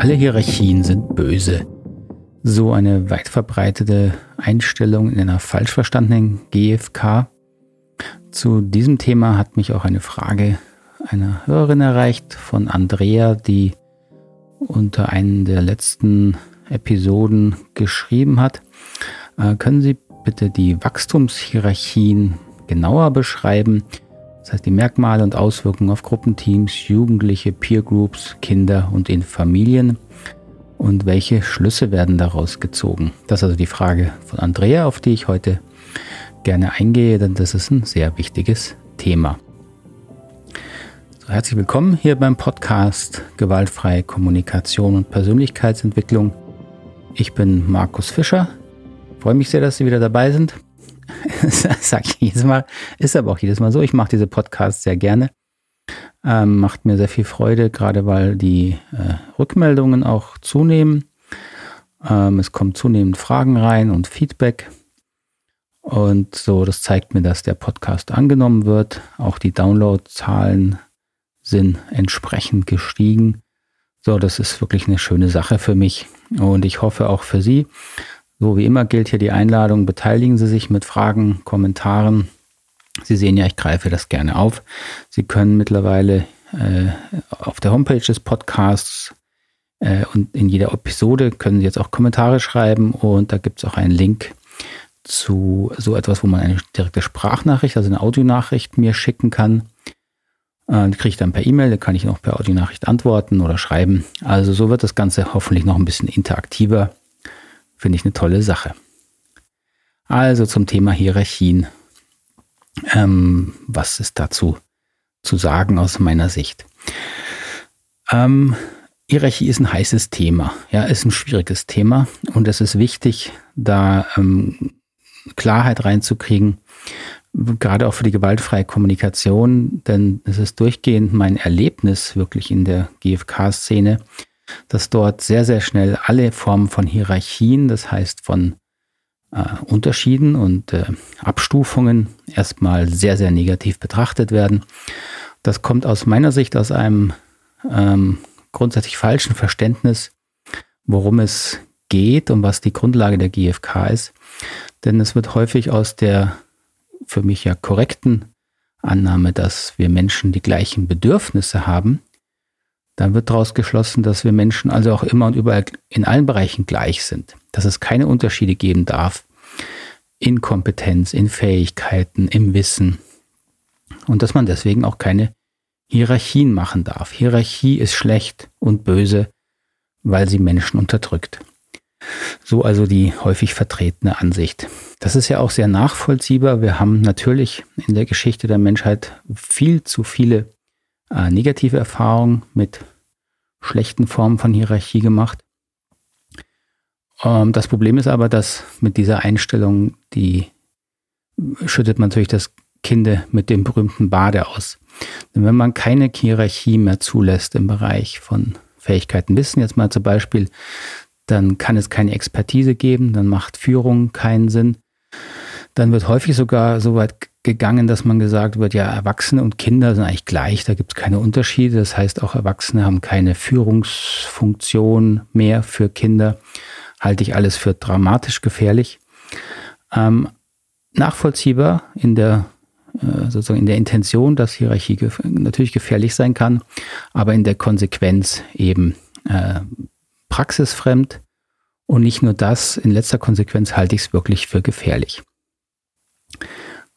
Alle Hierarchien sind böse. So eine weit verbreitete Einstellung in einer falsch verstandenen GfK. Zu diesem Thema hat mich auch eine Frage einer Hörerin erreicht von Andrea, die unter einen der letzten Episoden geschrieben hat. Äh, können Sie bitte die Wachstumshierarchien genauer beschreiben? Das heißt, die Merkmale und Auswirkungen auf Gruppenteams, Jugendliche, Peergroups, Kinder und in Familien. Und welche Schlüsse werden daraus gezogen? Das ist also die Frage von Andrea, auf die ich heute gerne eingehe, denn das ist ein sehr wichtiges Thema. So, herzlich willkommen hier beim Podcast Gewaltfreie Kommunikation und Persönlichkeitsentwicklung. Ich bin Markus Fischer. freue mich sehr, dass Sie wieder dabei sind. sage ich jedes Mal, ist aber auch jedes Mal so. Ich mache diese Podcasts sehr gerne. Ähm, macht mir sehr viel Freude, gerade weil die äh, Rückmeldungen auch zunehmen. Ähm, es kommen zunehmend Fragen rein und Feedback. Und so, das zeigt mir, dass der Podcast angenommen wird. Auch die Downloadzahlen sind entsprechend gestiegen. So, das ist wirklich eine schöne Sache für mich und ich hoffe auch für Sie. So wie immer gilt hier die Einladung, beteiligen Sie sich mit Fragen, Kommentaren. Sie sehen ja, ich greife das gerne auf. Sie können mittlerweile äh, auf der Homepage des Podcasts äh, und in jeder Episode können Sie jetzt auch Kommentare schreiben und da gibt es auch einen Link zu so etwas, wo man eine direkte Sprachnachricht, also eine Audionachricht mir schicken kann. Äh, die kriege ich dann per E-Mail, da kann ich noch per Audionachricht antworten oder schreiben. Also so wird das Ganze hoffentlich noch ein bisschen interaktiver Finde ich eine tolle Sache. Also zum Thema Hierarchien. Ähm, was ist dazu zu sagen aus meiner Sicht? Ähm, Hierarchie ist ein heißes Thema, ja, ist ein schwieriges Thema und es ist wichtig, da ähm, Klarheit reinzukriegen, gerade auch für die gewaltfreie Kommunikation, denn es ist durchgehend mein Erlebnis wirklich in der GFK-Szene, dass dort sehr, sehr schnell alle Formen von Hierarchien, das heißt von äh, Unterschieden und äh, Abstufungen, erstmal sehr, sehr negativ betrachtet werden. Das kommt aus meiner Sicht aus einem ähm, grundsätzlich falschen Verständnis, worum es geht und was die Grundlage der GfK ist. Denn es wird häufig aus der für mich ja korrekten Annahme, dass wir Menschen die gleichen Bedürfnisse haben, dann wird daraus geschlossen, dass wir Menschen also auch immer und überall in allen Bereichen gleich sind, dass es keine Unterschiede geben darf in Kompetenz, in Fähigkeiten, im Wissen und dass man deswegen auch keine Hierarchien machen darf. Hierarchie ist schlecht und böse, weil sie Menschen unterdrückt. So also die häufig vertretene Ansicht. Das ist ja auch sehr nachvollziehbar. Wir haben natürlich in der Geschichte der Menschheit viel zu viele äh, negative Erfahrungen mit schlechten Formen von Hierarchie gemacht. Ähm, das Problem ist aber, dass mit dieser Einstellung, die schüttet man natürlich das Kinder mit dem berühmten Bade aus. Denn wenn man keine Hierarchie mehr zulässt im Bereich von Fähigkeiten, Wissen, jetzt mal zum Beispiel, dann kann es keine Expertise geben, dann macht Führung keinen Sinn. Dann wird häufig sogar so weit gegangen, dass man gesagt wird, ja, Erwachsene und Kinder sind eigentlich gleich, da gibt es keine Unterschiede. Das heißt, auch Erwachsene haben keine Führungsfunktion mehr für Kinder. Halte ich alles für dramatisch gefährlich. Ähm, nachvollziehbar in der äh, sozusagen in der Intention, dass Hierarchie gef natürlich gefährlich sein kann, aber in der Konsequenz eben äh, praxisfremd. Und nicht nur das, in letzter Konsequenz halte ich es wirklich für gefährlich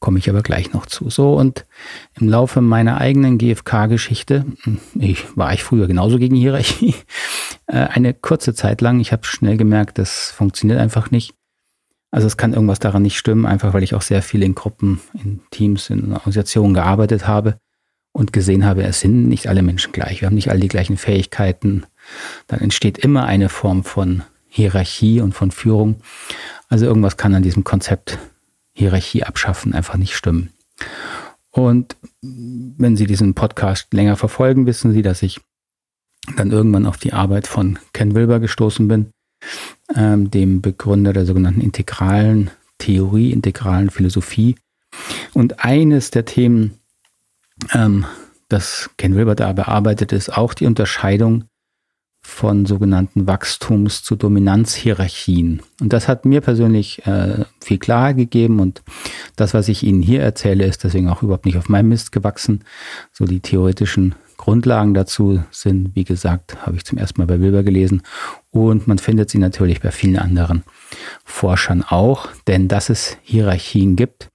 komme ich aber gleich noch zu. So, und im Laufe meiner eigenen GfK-Geschichte, ich, war ich früher genauso gegen Hierarchie, äh, eine kurze Zeit lang, ich habe schnell gemerkt, das funktioniert einfach nicht. Also es kann irgendwas daran nicht stimmen, einfach weil ich auch sehr viel in Gruppen, in Teams, in Organisationen gearbeitet habe und gesehen habe, es sind nicht alle Menschen gleich, wir haben nicht alle die gleichen Fähigkeiten. Dann entsteht immer eine Form von Hierarchie und von Führung. Also irgendwas kann an diesem Konzept Hierarchie abschaffen einfach nicht stimmen. Und wenn Sie diesen Podcast länger verfolgen, wissen Sie, dass ich dann irgendwann auf die Arbeit von Ken Wilber gestoßen bin, ähm, dem Begründer der sogenannten integralen Theorie, integralen Philosophie. Und eines der Themen, ähm, das Ken Wilber da bearbeitet, ist auch die Unterscheidung von sogenannten Wachstums- zu Dominanzhierarchien. Und das hat mir persönlich äh, viel Klarheit gegeben und das, was ich Ihnen hier erzähle, ist deswegen auch überhaupt nicht auf meinem Mist gewachsen. So die theoretischen Grundlagen dazu sind, wie gesagt, habe ich zum ersten Mal bei Wilber gelesen und man findet sie natürlich bei vielen anderen Forschern auch, denn dass es Hierarchien gibt,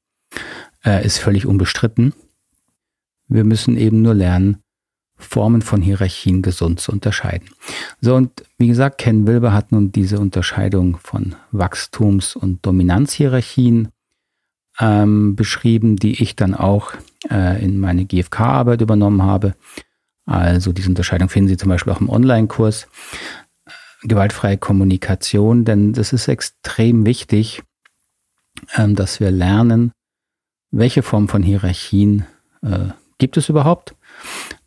äh, ist völlig unbestritten. Wir müssen eben nur lernen, Formen von Hierarchien gesund zu unterscheiden. So, und wie gesagt, Ken Wilber hat nun diese Unterscheidung von Wachstums- und Dominanzhierarchien ähm, beschrieben, die ich dann auch äh, in meine GFK-Arbeit übernommen habe. Also diese Unterscheidung finden Sie zum Beispiel auch im Online-Kurs. Gewaltfreie Kommunikation, denn das ist extrem wichtig, ähm, dass wir lernen, welche Form von Hierarchien äh, gibt es überhaupt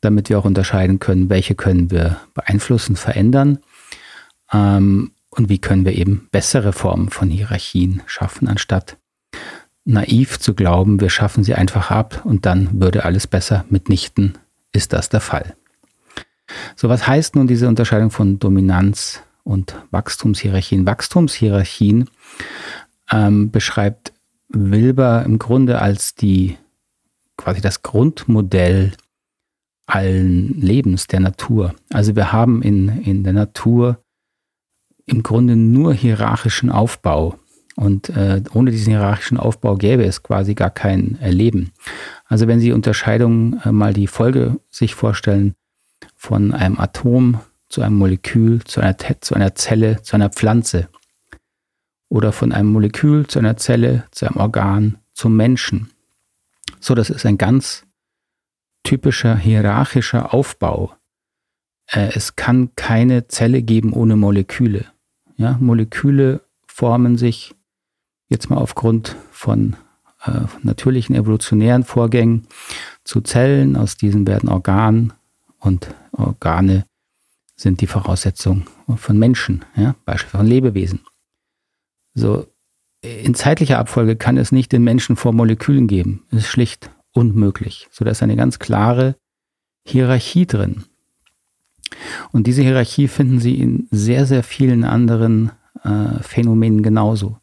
damit wir auch unterscheiden können, welche können wir beeinflussen, verändern ähm, und wie können wir eben bessere Formen von Hierarchien schaffen, anstatt naiv zu glauben, wir schaffen sie einfach ab und dann würde alles besser. Mitnichten ist das der Fall. So, was heißt nun diese Unterscheidung von Dominanz und Wachstumshierarchien? Wachstumshierarchien ähm, beschreibt Wilber im Grunde als die quasi das Grundmodell allen Lebens, der Natur. Also wir haben in, in der Natur im Grunde nur hierarchischen Aufbau. Und äh, ohne diesen hierarchischen Aufbau gäbe es quasi gar kein Leben. Also wenn Sie Unterscheidungen äh, mal die Folge sich vorstellen von einem Atom zu einem Molekül, zu einer, zu einer Zelle, zu einer Pflanze. Oder von einem Molekül zu einer Zelle, zu einem Organ, zum Menschen. So, das ist ein ganz typischer hierarchischer Aufbau. Äh, es kann keine Zelle geben ohne Moleküle. Ja, Moleküle formen sich jetzt mal aufgrund von äh, natürlichen evolutionären Vorgängen zu Zellen. Aus diesen werden Organ und Organe sind die Voraussetzung von Menschen, ja, beispielsweise von Lebewesen. So, in zeitlicher Abfolge kann es nicht den Menschen vor Molekülen geben. Es ist schlicht unmöglich. So, da ist eine ganz klare Hierarchie drin. Und diese Hierarchie finden Sie in sehr, sehr vielen anderen äh, Phänomenen genauso.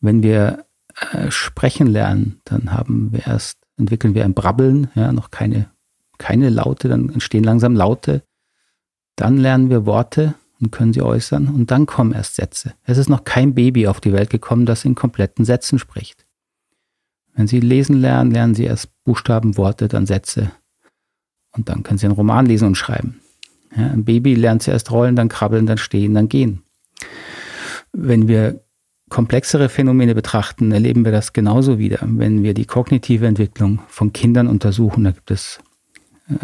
Wenn wir äh, sprechen lernen, dann haben wir erst, entwickeln wir ein Brabbeln, ja, noch keine, keine Laute, dann entstehen langsam Laute. Dann lernen wir Worte und können sie äußern und dann kommen erst Sätze. Es ist noch kein Baby auf die Welt gekommen, das in kompletten Sätzen spricht. Wenn Sie lesen lernen, lernen Sie erst Buchstaben, Worte, dann Sätze. Und dann können Sie einen Roman lesen und schreiben. Ja, ein Baby lernt zuerst rollen, dann krabbeln, dann stehen, dann gehen. Wenn wir komplexere Phänomene betrachten, erleben wir das genauso wieder. Wenn wir die kognitive Entwicklung von Kindern untersuchen, da gibt es äh,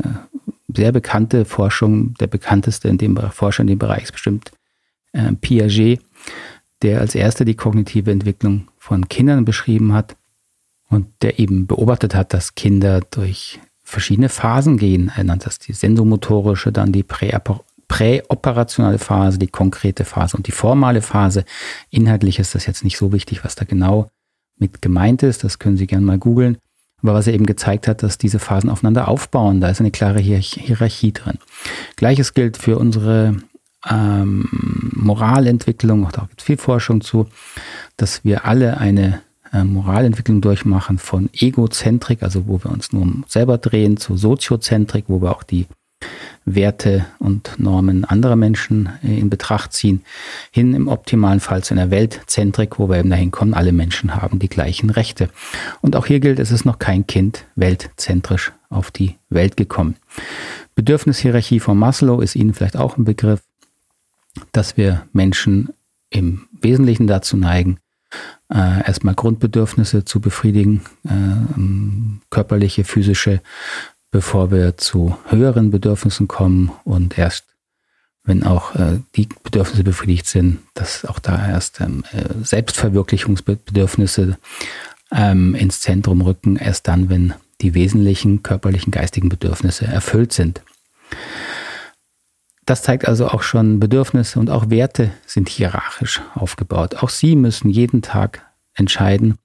sehr bekannte Forschung, der bekannteste in dem Forscher in dem Bereich ist bestimmt äh, Piaget, der als erster die kognitive Entwicklung von Kindern beschrieben hat und der eben beobachtet hat, dass Kinder durch verschiedene Phasen gehen. Er nannte das die sensomotorische, dann die präoperationale Phase, die konkrete Phase und die formale Phase. Inhaltlich ist das jetzt nicht so wichtig, was da genau mit gemeint ist. Das können Sie gerne mal googeln. Aber was er eben gezeigt hat, dass diese Phasen aufeinander aufbauen, da ist eine klare Hierarchie drin. Gleiches gilt für unsere ähm, Moralentwicklung, auch da gibt es viel Forschung zu, dass wir alle eine äh, Moralentwicklung durchmachen von Egozentrik, also wo wir uns nur selber drehen, zu Soziozentrik, wo wir auch die Werte und Normen anderer Menschen äh, in Betracht ziehen, hin im optimalen Fall zu einer Weltzentrik, wo wir eben dahin kommen, alle Menschen haben die gleichen Rechte. Und auch hier gilt, es ist noch kein Kind weltzentrisch auf die Welt gekommen. Bedürfnishierarchie von Maslow ist Ihnen vielleicht auch ein Begriff, dass wir Menschen im Wesentlichen dazu neigen, äh, erstmal Grundbedürfnisse zu befriedigen, äh, körperliche, physische, bevor wir zu höheren Bedürfnissen kommen und erst wenn auch äh, die Bedürfnisse befriedigt sind, dass auch da erst ähm, äh, Selbstverwirklichungsbedürfnisse ähm, ins Zentrum rücken, erst dann, wenn die wesentlichen körperlichen, geistigen Bedürfnisse erfüllt sind. Das zeigt also auch schon, Bedürfnisse und auch Werte sind hierarchisch aufgebaut. Auch Sie müssen jeden Tag entscheiden,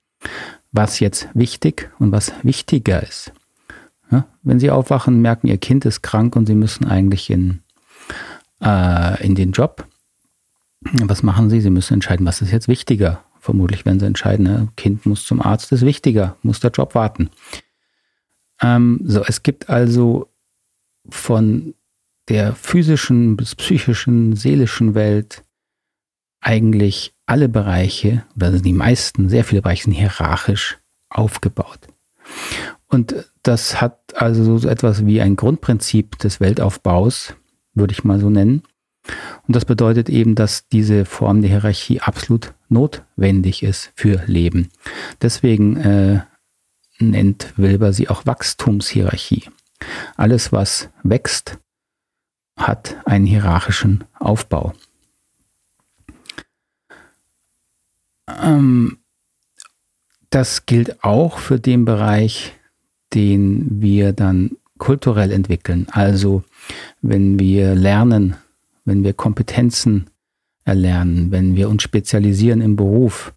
was jetzt wichtig und was wichtiger ist. Ja, wenn Sie aufwachen, merken, Ihr Kind ist krank und Sie müssen eigentlich in äh, in den Job. Was machen Sie? Sie müssen entscheiden, was ist jetzt wichtiger. Vermutlich werden Sie entscheiden, ne? Kind muss zum Arzt, ist wichtiger, muss der Job warten. Ähm, so, es gibt also von der physischen bis psychischen, seelischen Welt eigentlich alle Bereiche, oder die meisten, sehr viele Bereiche sind hierarchisch aufgebaut. Und das hat also so etwas wie ein Grundprinzip des Weltaufbaus, würde ich mal so nennen. Und das bedeutet eben, dass diese Form der Hierarchie absolut notwendig ist für Leben. Deswegen äh, nennt Wilber sie auch Wachstumshierarchie. Alles, was wächst, hat einen hierarchischen Aufbau. Ähm, das gilt auch für den Bereich, den wir dann kulturell entwickeln. Also wenn wir lernen, wenn wir Kompetenzen erlernen, wenn wir uns spezialisieren im Beruf,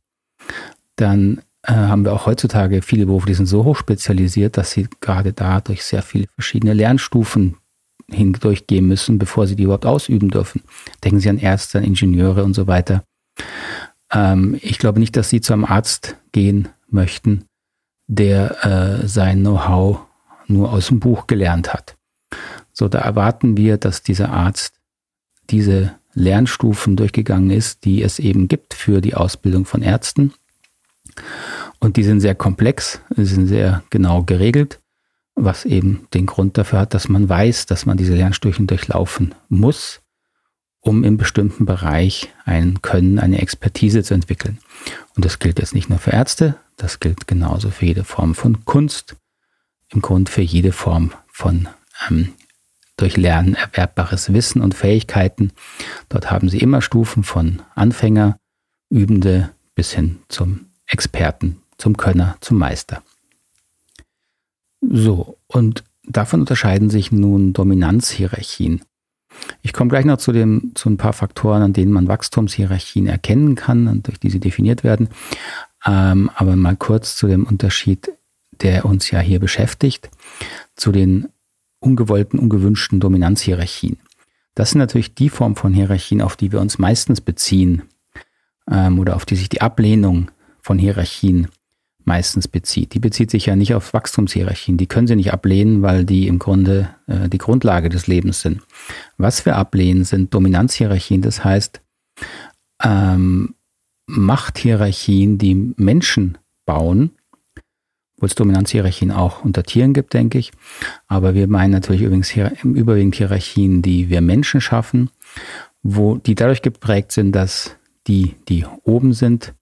dann äh, haben wir auch heutzutage viele Berufe, die sind so hoch spezialisiert, dass sie gerade da durch sehr viele verschiedene Lernstufen hindurchgehen müssen, bevor sie die überhaupt ausüben dürfen. Denken Sie an Ärzte, an Ingenieure und so weiter. Ähm, ich glaube nicht, dass Sie zu einem Arzt gehen möchten, der äh, sein Know-how nur aus dem Buch gelernt hat. So, da erwarten wir, dass dieser Arzt diese Lernstufen durchgegangen ist, die es eben gibt für die Ausbildung von Ärzten. Und die sind sehr komplex, sind sehr genau geregelt, was eben den Grund dafür hat, dass man weiß, dass man diese Lernstufen durchlaufen muss, um im bestimmten Bereich ein Können, eine Expertise zu entwickeln. Und das gilt jetzt nicht nur für Ärzte, das gilt genauso für jede Form von Kunst, im Grunde für jede Form von ähm, durch Lernen erwerbbares Wissen und Fähigkeiten. Dort haben Sie immer Stufen von Anfänger, Übende bis hin zum Experten, zum Könner, zum Meister. So, und davon unterscheiden sich nun Dominanzhierarchien. Ich komme gleich noch zu, dem, zu ein paar Faktoren, an denen man Wachstumshierarchien erkennen kann und durch die sie definiert werden. Ähm, aber mal kurz zu dem Unterschied, der uns ja hier beschäftigt, zu den ungewollten, ungewünschten Dominanzhierarchien. Das sind natürlich die Form von Hierarchien, auf die wir uns meistens beziehen ähm, oder auf die sich die Ablehnung von Hierarchien meistens bezieht. Die bezieht sich ja nicht auf Wachstumshierarchien. Die können sie nicht ablehnen, weil die im Grunde äh, die Grundlage des Lebens sind. Was wir ablehnen, sind Dominanzhierarchien. Das heißt, ähm, Machthierarchien, die Menschen bauen, wo es Dominanzhierarchien auch unter Tieren gibt, denke ich. Aber wir meinen natürlich übrigens hier, überwiegend Hierarchien, die wir Menschen schaffen, wo die dadurch geprägt sind, dass die, die oben sind,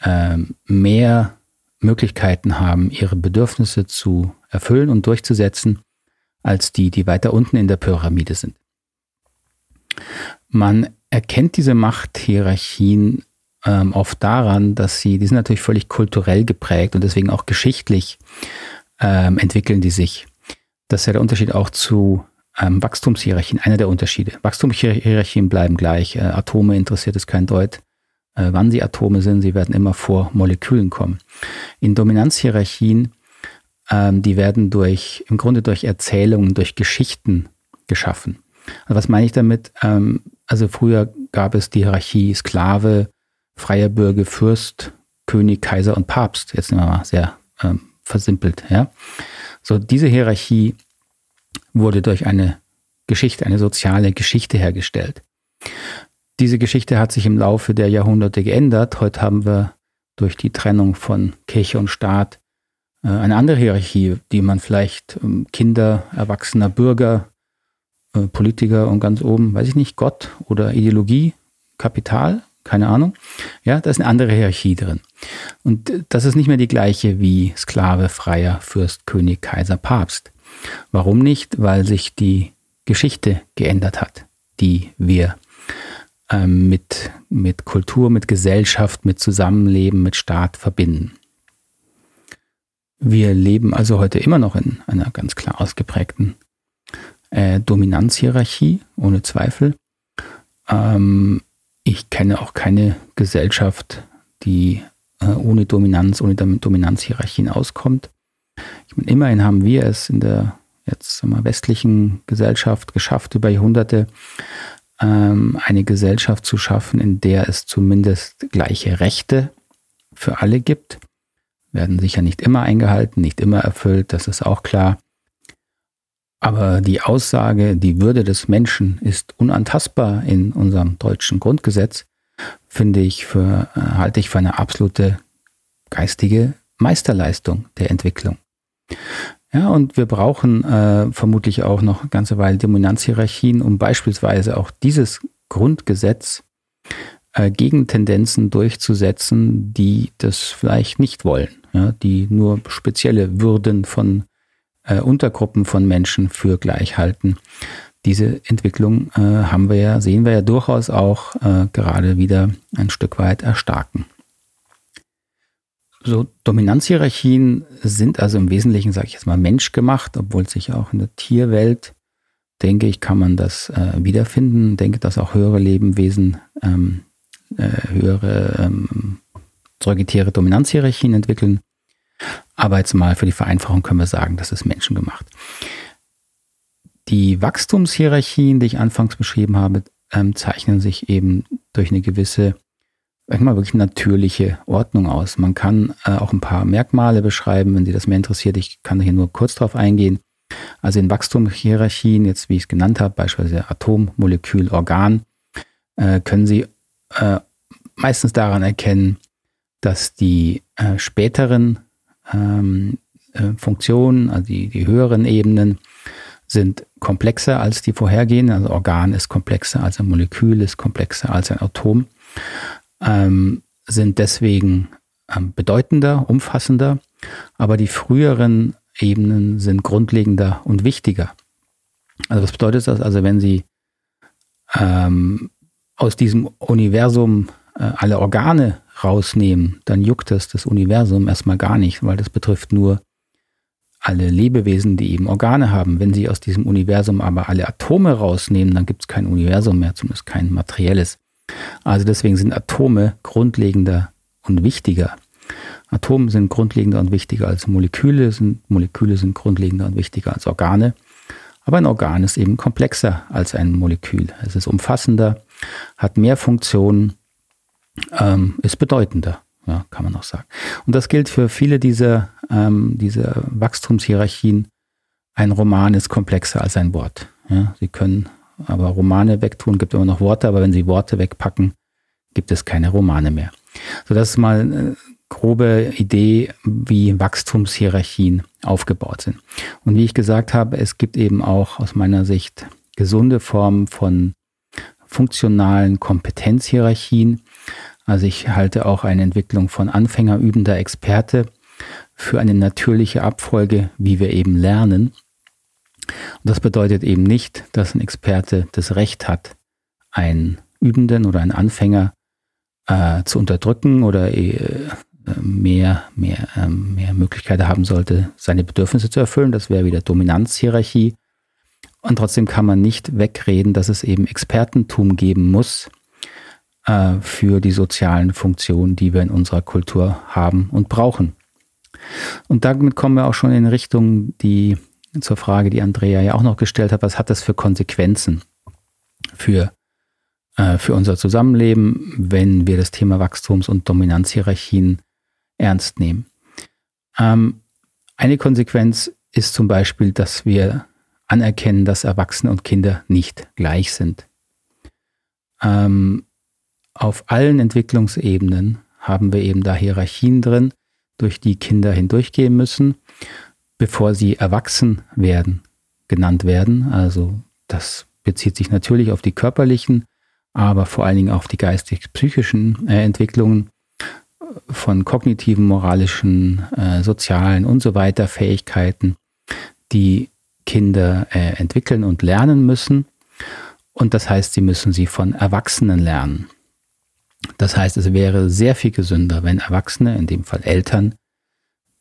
äh, mehr Möglichkeiten haben, ihre Bedürfnisse zu erfüllen und durchzusetzen, als die, die weiter unten in der Pyramide sind. Man erkennt diese Machthierarchien ähm, oft daran, dass sie, die sind natürlich völlig kulturell geprägt und deswegen auch geschichtlich ähm, entwickeln die sich. Das ist ja der Unterschied auch zu ähm, Wachstumshierarchien, einer der Unterschiede. Wachstumshierarchien bleiben gleich. Äh, Atome interessiert es kein Deut, äh, wann sie Atome sind, sie werden immer vor Molekülen kommen. In Dominanzhierarchien, ähm, die werden durch, im Grunde durch Erzählungen, durch Geschichten geschaffen. Also was meine ich damit? Ähm, also früher gab es die Hierarchie Sklave, freier Bürger, Fürst, König, Kaiser und Papst. Jetzt nehmen wir mal sehr ähm, versimpelt. Ja? So, diese Hierarchie wurde durch eine Geschichte, eine soziale Geschichte hergestellt. Diese Geschichte hat sich im Laufe der Jahrhunderte geändert. Heute haben wir durch die Trennung von Kirche und Staat äh, eine andere Hierarchie, die man vielleicht ähm, Kinder, erwachsener Bürger, äh, Politiker und ganz oben, weiß ich nicht, Gott oder Ideologie, Kapital keine Ahnung. Ja, da ist eine andere Hierarchie drin. Und das ist nicht mehr die gleiche wie Sklave, Freier, Fürst, König, Kaiser, Papst. Warum nicht? Weil sich die Geschichte geändert hat, die wir ähm, mit, mit Kultur, mit Gesellschaft, mit Zusammenleben, mit Staat verbinden. Wir leben also heute immer noch in einer ganz klar ausgeprägten äh, Dominanzhierarchie, ohne Zweifel. Ähm, ich kenne auch keine Gesellschaft, die äh, ohne Dominanz, ohne Dominanzhierarchien auskommt. Ich meine, immerhin haben wir es in der, jetzt mal, westlichen Gesellschaft geschafft, über Jahrhunderte ähm, eine Gesellschaft zu schaffen, in der es zumindest gleiche Rechte für alle gibt. Werden sicher nicht immer eingehalten, nicht immer erfüllt, das ist auch klar. Aber die Aussage, die Würde des Menschen ist unantastbar in unserem deutschen Grundgesetz, finde ich für, äh, halte ich für eine absolute geistige Meisterleistung der Entwicklung. Ja, und wir brauchen äh, vermutlich auch noch eine ganze Weile Dominanzhierarchien, um beispielsweise auch dieses Grundgesetz äh, gegen Tendenzen durchzusetzen, die das vielleicht nicht wollen, ja, die nur spezielle Würden von äh, Untergruppen von Menschen für gleich halten. Diese Entwicklung äh, haben wir ja, sehen wir ja durchaus auch äh, gerade wieder ein Stück weit erstarken. So Dominanzhierarchien sind also im Wesentlichen, sage ich jetzt mal, menschgemacht, obwohl sich auch in der Tierwelt, denke ich, kann man das äh, wiederfinden. Denke, dass auch höhere Lebewesen ähm, äh, höhere ähm, säugetiere Dominanzhierarchien entwickeln. Aber jetzt mal für die Vereinfachung können wir sagen, das ist menschengemacht. Die Wachstumshierarchien, die ich anfangs beschrieben habe, ähm, zeichnen sich eben durch eine gewisse mal wirklich natürliche Ordnung aus. Man kann äh, auch ein paar Merkmale beschreiben, wenn Sie das mehr interessiert. Ich kann hier nur kurz drauf eingehen. Also in Wachstumshierarchien, jetzt wie ich es genannt habe, beispielsweise Atom, Molekül, Organ, äh, können Sie äh, meistens daran erkennen, dass die äh, späteren ähm, äh, Funktionen, also die, die höheren Ebenen, sind komplexer als die vorhergehenden. Also Organ ist komplexer als ein Molekül, ist komplexer als ein Atom ähm, sind deswegen ähm, bedeutender, umfassender, aber die früheren Ebenen sind grundlegender und wichtiger. Also was bedeutet das? Also wenn Sie ähm, aus diesem Universum äh, alle Organe rausnehmen, dann juckt das das Universum erstmal gar nicht, weil das betrifft nur alle Lebewesen, die eben Organe haben. Wenn Sie aus diesem Universum aber alle Atome rausnehmen, dann gibt es kein Universum mehr, zumindest kein materielles. Also deswegen sind Atome grundlegender und wichtiger. Atome sind grundlegender und wichtiger als Moleküle, sind, Moleküle sind grundlegender und wichtiger als Organe. Aber ein Organ ist eben komplexer als ein Molekül. Es ist umfassender, hat mehr Funktionen, ähm, ist bedeutender, ja, kann man auch sagen. Und das gilt für viele dieser, ähm, dieser Wachstumshierarchien. Ein Roman ist komplexer als ein Wort. Ja, Sie können aber Romane wegtun, gibt immer noch Worte, aber wenn Sie Worte wegpacken, gibt es keine Romane mehr. So, das ist mal eine grobe Idee, wie Wachstumshierarchien aufgebaut sind. Und wie ich gesagt habe, es gibt eben auch aus meiner Sicht gesunde Formen von funktionalen Kompetenzhierarchien. Also ich halte auch eine Entwicklung von Anfänger, übender Experte für eine natürliche Abfolge, wie wir eben lernen. Und das bedeutet eben nicht, dass ein Experte das Recht hat, einen Übenden oder einen Anfänger äh, zu unterdrücken oder äh, mehr, mehr, äh, mehr Möglichkeiten haben sollte, seine Bedürfnisse zu erfüllen. Das wäre wieder Dominanzhierarchie. Und trotzdem kann man nicht wegreden, dass es eben Expertentum geben muss äh, für die sozialen Funktionen, die wir in unserer Kultur haben und brauchen. Und damit kommen wir auch schon in Richtung, die zur Frage, die Andrea ja auch noch gestellt hat, was hat das für Konsequenzen für, äh, für unser Zusammenleben, wenn wir das Thema Wachstums- und Dominanzhierarchien ernst nehmen? Ähm, eine Konsequenz ist zum Beispiel, dass wir anerkennen, dass Erwachsene und Kinder nicht gleich sind. Ähm, auf allen Entwicklungsebenen haben wir eben da Hierarchien drin, durch die Kinder hindurchgehen müssen bevor sie erwachsen werden, genannt werden. Also das bezieht sich natürlich auf die körperlichen, aber vor allen Dingen auf die geistig-psychischen äh, Entwicklungen von kognitiven, moralischen, äh, sozialen und so weiter Fähigkeiten, die Kinder äh, entwickeln und lernen müssen. Und das heißt, sie müssen sie von Erwachsenen lernen. Das heißt, es wäre sehr viel gesünder, wenn Erwachsene, in dem Fall Eltern,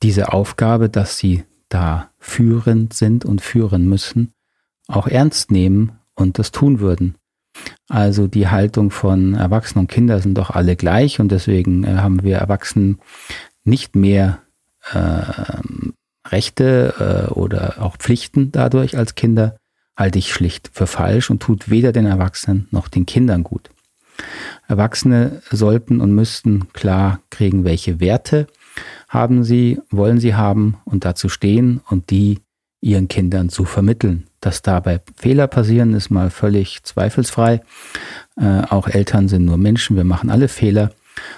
diese Aufgabe, dass sie da führend sind und führen müssen, auch ernst nehmen und das tun würden. Also die Haltung von Erwachsenen und Kindern sind doch alle gleich und deswegen äh, haben wir Erwachsenen nicht mehr äh, Rechte äh, oder auch Pflichten dadurch als Kinder, halte ich schlicht für falsch und tut weder den Erwachsenen noch den Kindern gut. Erwachsene sollten und müssten klar kriegen, welche Werte haben sie, wollen sie haben und dazu stehen und die ihren Kindern zu vermitteln. Dass dabei Fehler passieren, ist mal völlig zweifelsfrei. Äh, auch Eltern sind nur Menschen, wir machen alle Fehler.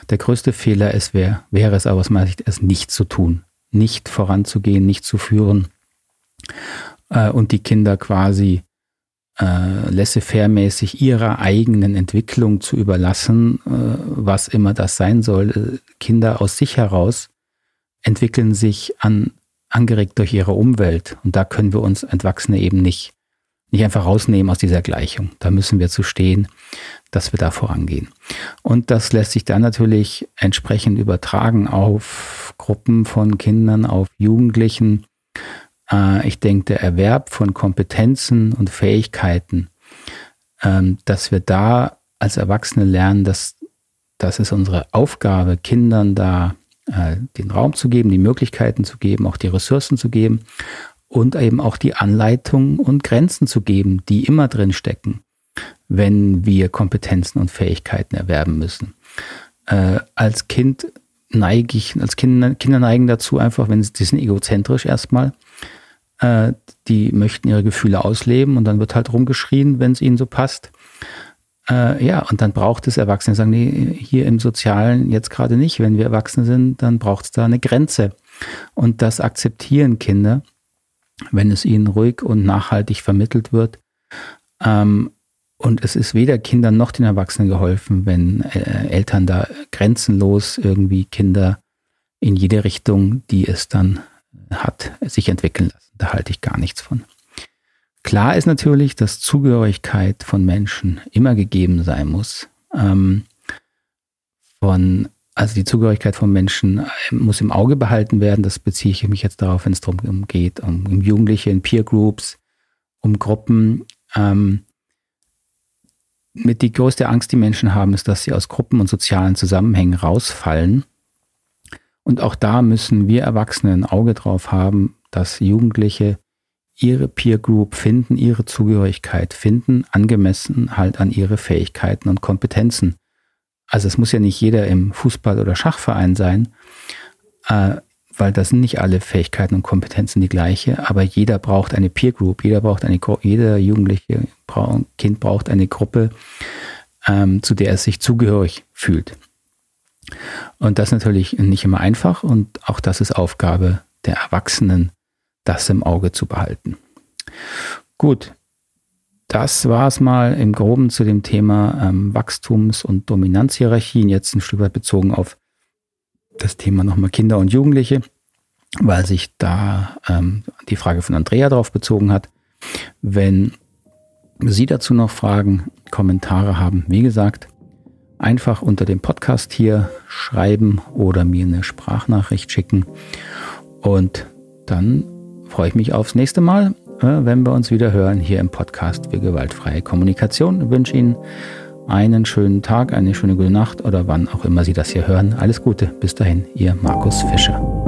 Der größte Fehler ist, wär, wäre es aber aus meiner Sicht, es nicht zu tun, nicht voranzugehen, nicht zu führen äh, und die Kinder quasi äh, laissez-faire-mäßig ihrer eigenen Entwicklung zu überlassen, äh, was immer das sein soll. Äh, Kinder aus sich heraus entwickeln sich an, angeregt durch ihre Umwelt und da können wir uns Entwachsene eben nicht, nicht einfach rausnehmen aus dieser Gleichung. Da müssen wir zu stehen, dass wir da vorangehen. Und das lässt sich dann natürlich entsprechend übertragen auf Gruppen von Kindern, auf Jugendlichen, äh, ich denke, der Erwerb von Kompetenzen und Fähigkeiten, ähm, dass wir da als Erwachsene lernen, dass das ist unsere Aufgabe, Kindern da äh, den Raum zu geben, die Möglichkeiten zu geben, auch die Ressourcen zu geben und eben auch die Anleitungen und Grenzen zu geben, die immer drin stecken, wenn wir Kompetenzen und Fähigkeiten erwerben müssen. Äh, als Kind neige ich, als Kinder, Kinder neigen dazu einfach, wenn sie, die sind egozentrisch erstmal, äh, die möchten ihre Gefühle ausleben und dann wird halt rumgeschrien, wenn es ihnen so passt. Äh, ja, und dann braucht es Erwachsene, sagen, nee, hier im Sozialen jetzt gerade nicht. Wenn wir Erwachsene sind, dann braucht es da eine Grenze. Und das akzeptieren Kinder, wenn es ihnen ruhig und nachhaltig vermittelt wird. Ähm, und es ist weder Kindern noch den Erwachsenen geholfen, wenn äh, Eltern da grenzenlos irgendwie Kinder in jede Richtung, die es dann hat, sich entwickeln lassen. Da halte ich gar nichts von. Klar ist natürlich, dass Zugehörigkeit von Menschen immer gegeben sein muss. Ähm, von, also die Zugehörigkeit von Menschen äh, muss im Auge behalten werden. Das beziehe ich mich jetzt darauf, wenn es darum geht, um, um Jugendliche in Peer Groups, um Gruppen. Ähm, mit die größte Angst, die Menschen haben, ist, dass sie aus Gruppen und sozialen Zusammenhängen rausfallen. Und auch da müssen wir Erwachsene ein Auge drauf haben, dass Jugendliche ihre Peer Group finden, ihre Zugehörigkeit finden, angemessen halt an ihre Fähigkeiten und Kompetenzen. Also es muss ja nicht jeder im Fußball- oder Schachverein sein, äh, weil das sind nicht alle Fähigkeiten und Kompetenzen die gleiche, aber jeder braucht eine Peer Group, jeder braucht eine, jeder Jugendliche, Kind braucht eine Gruppe, ähm, zu der es sich zugehörig fühlt. Und das ist natürlich nicht immer einfach und auch das ist Aufgabe der Erwachsenen, das im Auge zu behalten. Gut, das war es mal im Groben zu dem Thema ähm, Wachstums- und Dominanzhierarchien. Jetzt ein Stück weit bezogen auf das Thema nochmal Kinder und Jugendliche, weil sich da ähm, die Frage von Andrea darauf bezogen hat. Wenn Sie dazu noch Fragen, Kommentare haben, wie gesagt, einfach unter dem Podcast hier schreiben oder mir eine Sprachnachricht schicken. Und dann freue ich mich aufs nächste Mal, äh, wenn wir uns wieder hören hier im Podcast für gewaltfreie Kommunikation. Ich wünsche Ihnen einen schönen Tag, eine schöne gute Nacht oder wann auch immer Sie das hier hören. Alles Gute. Bis dahin, Ihr Markus Fischer.